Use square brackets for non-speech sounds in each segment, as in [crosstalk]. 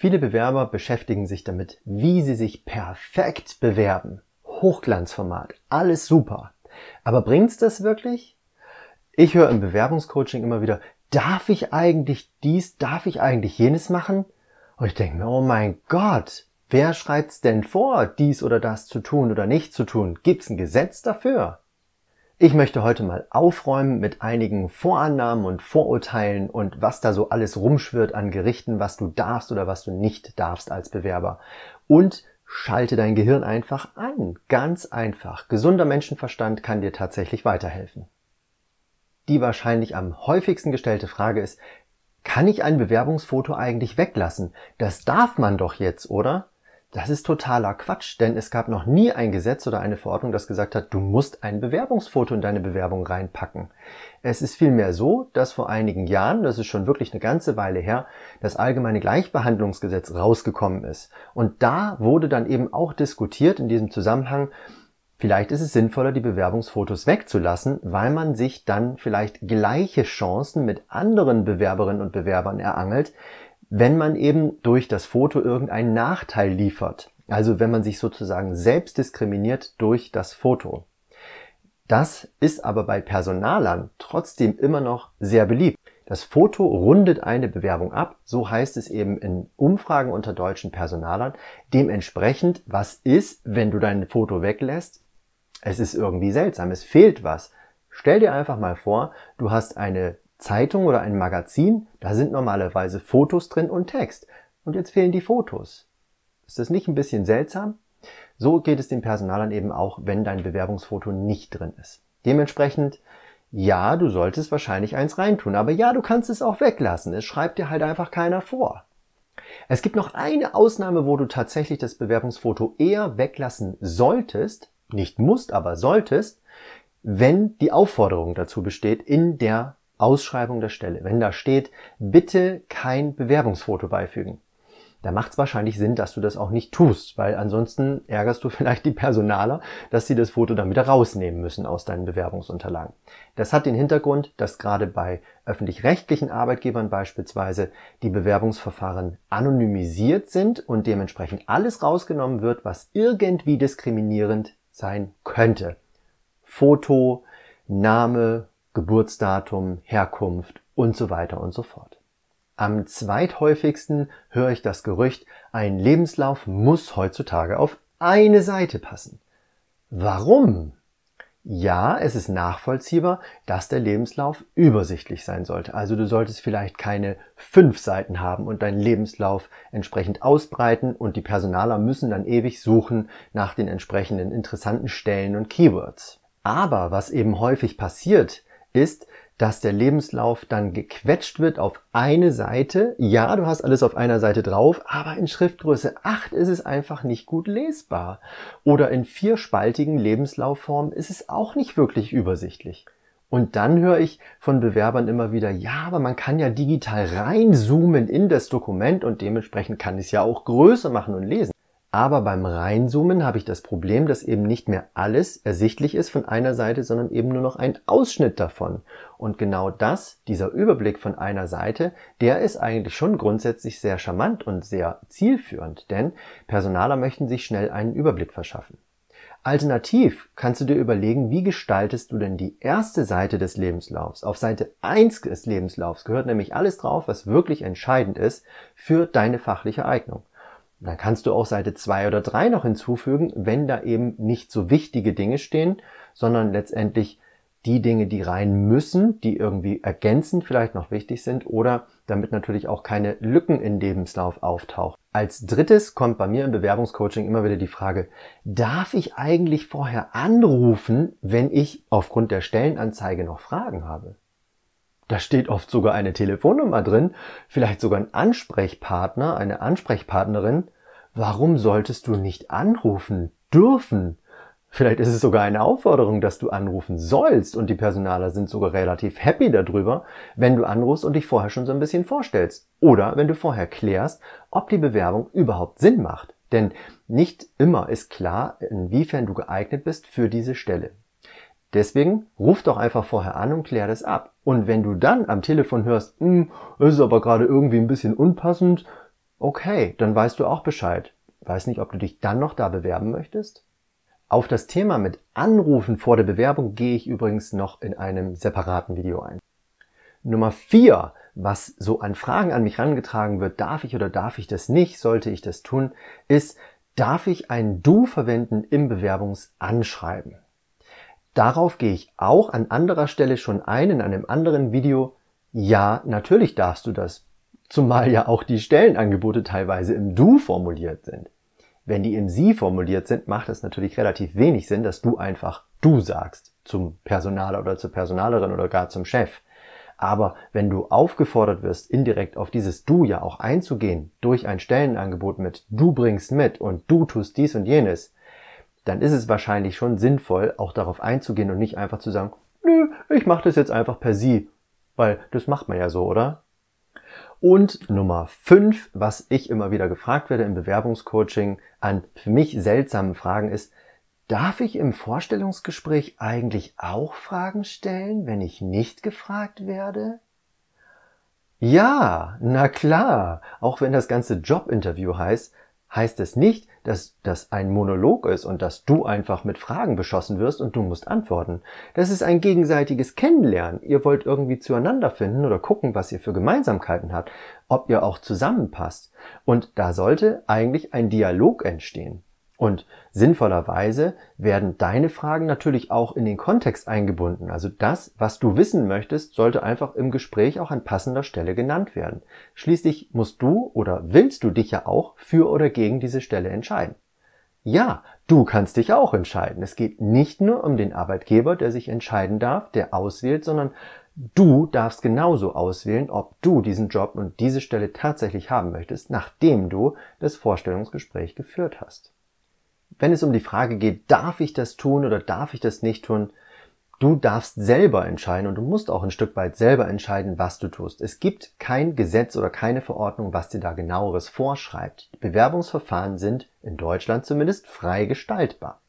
Viele Bewerber beschäftigen sich damit, wie sie sich perfekt bewerben. Hochglanzformat, alles super. Aber bringt's das wirklich? Ich höre im Bewerbungscoaching immer wieder, darf ich eigentlich dies, darf ich eigentlich jenes machen? Und ich denke mir, oh mein Gott, wer schreibt's denn vor, dies oder das zu tun oder nicht zu tun? Gibt's ein Gesetz dafür? Ich möchte heute mal aufräumen mit einigen Vorannahmen und Vorurteilen und was da so alles rumschwirrt an Gerichten, was du darfst oder was du nicht darfst als Bewerber. Und schalte dein Gehirn einfach ein. Ganz einfach. Gesunder Menschenverstand kann dir tatsächlich weiterhelfen. Die wahrscheinlich am häufigsten gestellte Frage ist, kann ich ein Bewerbungsfoto eigentlich weglassen? Das darf man doch jetzt, oder? Das ist totaler Quatsch, denn es gab noch nie ein Gesetz oder eine Verordnung, das gesagt hat, du musst ein Bewerbungsfoto in deine Bewerbung reinpacken. Es ist vielmehr so, dass vor einigen Jahren, das ist schon wirklich eine ganze Weile her, das allgemeine Gleichbehandlungsgesetz rausgekommen ist. Und da wurde dann eben auch diskutiert in diesem Zusammenhang, vielleicht ist es sinnvoller, die Bewerbungsfotos wegzulassen, weil man sich dann vielleicht gleiche Chancen mit anderen Bewerberinnen und Bewerbern erangelt, wenn man eben durch das Foto irgendeinen Nachteil liefert. Also wenn man sich sozusagen selbst diskriminiert durch das Foto. Das ist aber bei Personalern trotzdem immer noch sehr beliebt. Das Foto rundet eine Bewerbung ab, so heißt es eben in Umfragen unter deutschen Personalern. Dementsprechend, was ist, wenn du dein Foto weglässt? Es ist irgendwie seltsam, es fehlt was. Stell dir einfach mal vor, du hast eine Zeitung oder ein Magazin, da sind normalerweise Fotos drin und Text. Und jetzt fehlen die Fotos. Ist das nicht ein bisschen seltsam? So geht es dem Personalern eben auch, wenn dein Bewerbungsfoto nicht drin ist. Dementsprechend, ja, du solltest wahrscheinlich eins reintun, aber ja, du kannst es auch weglassen. Es schreibt dir halt einfach keiner vor. Es gibt noch eine Ausnahme, wo du tatsächlich das Bewerbungsfoto eher weglassen solltest, nicht musst, aber solltest, wenn die Aufforderung dazu besteht in der Ausschreibung der Stelle, wenn da steht, bitte kein Bewerbungsfoto beifügen, da macht es wahrscheinlich Sinn, dass du das auch nicht tust, weil ansonsten ärgerst du [laughs] vielleicht die Personaler, dass sie das Foto dann wieder rausnehmen müssen aus deinen Bewerbungsunterlagen. Das hat den Hintergrund, dass gerade bei öffentlich-rechtlichen Arbeitgebern beispielsweise die Bewerbungsverfahren anonymisiert sind und dementsprechend alles rausgenommen wird, was irgendwie diskriminierend sein könnte. Foto, Name, Geburtsdatum, Herkunft und so weiter und so fort. Am zweithäufigsten höre ich das Gerücht, ein Lebenslauf muss heutzutage auf eine Seite passen. Warum? Ja, es ist nachvollziehbar, dass der Lebenslauf übersichtlich sein sollte. Also du solltest vielleicht keine fünf Seiten haben und deinen Lebenslauf entsprechend ausbreiten und die Personaler müssen dann ewig suchen nach den entsprechenden interessanten Stellen und Keywords. Aber was eben häufig passiert, ist, dass der Lebenslauf dann gequetscht wird auf eine Seite. Ja, du hast alles auf einer Seite drauf, aber in Schriftgröße 8 ist es einfach nicht gut lesbar. Oder in vierspaltigen Lebenslaufformen ist es auch nicht wirklich übersichtlich. Und dann höre ich von Bewerbern immer wieder, ja, aber man kann ja digital reinzoomen in das Dokument und dementsprechend kann ich es ja auch größer machen und lesen. Aber beim Reinzoomen habe ich das Problem, dass eben nicht mehr alles ersichtlich ist von einer Seite, sondern eben nur noch ein Ausschnitt davon. Und genau das, dieser Überblick von einer Seite, der ist eigentlich schon grundsätzlich sehr charmant und sehr zielführend, denn Personaler möchten sich schnell einen Überblick verschaffen. Alternativ kannst du dir überlegen, wie gestaltest du denn die erste Seite des Lebenslaufs? Auf Seite 1 des Lebenslaufs gehört nämlich alles drauf, was wirklich entscheidend ist für deine fachliche Eignung. Dann kannst du auch Seite 2 oder 3 noch hinzufügen, wenn da eben nicht so wichtige Dinge stehen, sondern letztendlich die Dinge, die rein müssen, die irgendwie ergänzend vielleicht noch wichtig sind oder damit natürlich auch keine Lücken in Lebenslauf auftauchen. Als drittes kommt bei mir im Bewerbungscoaching immer wieder die Frage, darf ich eigentlich vorher anrufen, wenn ich aufgrund der Stellenanzeige noch Fragen habe? Da steht oft sogar eine Telefonnummer drin, vielleicht sogar ein Ansprechpartner, eine Ansprechpartnerin. Warum solltest du nicht anrufen dürfen? Vielleicht ist es sogar eine Aufforderung, dass du anrufen sollst und die Personaler sind sogar relativ happy darüber, wenn du anrufst und dich vorher schon so ein bisschen vorstellst. Oder wenn du vorher klärst, ob die Bewerbung überhaupt Sinn macht. Denn nicht immer ist klar, inwiefern du geeignet bist für diese Stelle. Deswegen ruf doch einfach vorher an und klär das ab. Und wenn du dann am Telefon hörst, hm, ist aber gerade irgendwie ein bisschen unpassend, Okay, dann weißt du auch Bescheid. Weiß nicht, ob du dich dann noch da bewerben möchtest? Auf das Thema mit Anrufen vor der Bewerbung gehe ich übrigens noch in einem separaten Video ein. Nummer vier, was so an Fragen an mich herangetragen wird, darf ich oder darf ich das nicht, sollte ich das tun, ist, darf ich ein Du verwenden im Bewerbungsanschreiben? Darauf gehe ich auch an anderer Stelle schon ein in einem anderen Video. Ja, natürlich darfst du das zumal ja auch die Stellenangebote teilweise im Du formuliert sind. Wenn die im Sie formuliert sind, macht es natürlich relativ wenig Sinn, dass du einfach Du sagst zum Personaler oder zur Personalerin oder gar zum Chef. Aber wenn du aufgefordert wirst, indirekt auf dieses Du ja auch einzugehen, durch ein Stellenangebot mit Du bringst mit und du tust dies und jenes, dann ist es wahrscheinlich schon sinnvoll, auch darauf einzugehen und nicht einfach zu sagen, nö, ich mache das jetzt einfach per Sie, weil das macht man ja so, oder? Und Nummer fünf, was ich immer wieder gefragt werde im Bewerbungscoaching an für mich seltsamen Fragen ist, darf ich im Vorstellungsgespräch eigentlich auch Fragen stellen, wenn ich nicht gefragt werde? Ja, na klar, auch wenn das ganze Jobinterview heißt, heißt es nicht, dass das ein Monolog ist und dass du einfach mit Fragen beschossen wirst und du musst antworten. Das ist ein gegenseitiges Kennenlernen. Ihr wollt irgendwie zueinander finden oder gucken, was ihr für Gemeinsamkeiten habt, ob ihr auch zusammenpasst. Und da sollte eigentlich ein Dialog entstehen. Und sinnvollerweise werden deine Fragen natürlich auch in den Kontext eingebunden. Also das, was du wissen möchtest, sollte einfach im Gespräch auch an passender Stelle genannt werden. Schließlich musst du oder willst du dich ja auch für oder gegen diese Stelle entscheiden. Ja, du kannst dich auch entscheiden. Es geht nicht nur um den Arbeitgeber, der sich entscheiden darf, der auswählt, sondern du darfst genauso auswählen, ob du diesen Job und diese Stelle tatsächlich haben möchtest, nachdem du das Vorstellungsgespräch geführt hast wenn es um die Frage geht, darf ich das tun oder darf ich das nicht tun, du darfst selber entscheiden und du musst auch ein Stück weit selber entscheiden, was du tust. Es gibt kein Gesetz oder keine Verordnung, was dir da genaueres vorschreibt. Die Bewerbungsverfahren sind in Deutschland zumindest frei gestaltbar.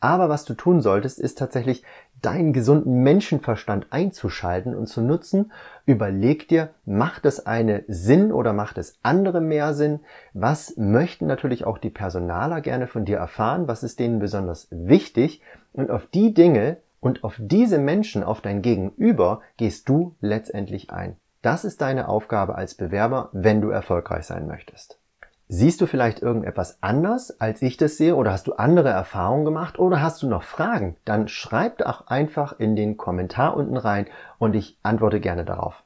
Aber was du tun solltest, ist tatsächlich deinen gesunden Menschenverstand einzuschalten und zu nutzen. Überleg dir, macht das eine Sinn oder macht es andere mehr Sinn? Was möchten natürlich auch die Personaler gerne von dir erfahren? Was ist denen besonders wichtig? Und auf die Dinge und auf diese Menschen, auf dein Gegenüber, gehst du letztendlich ein. Das ist deine Aufgabe als Bewerber, wenn du erfolgreich sein möchtest. Siehst du vielleicht irgendetwas anders, als ich das sehe, oder hast du andere Erfahrungen gemacht, oder hast du noch Fragen? Dann schreib doch einfach in den Kommentar unten rein und ich antworte gerne darauf.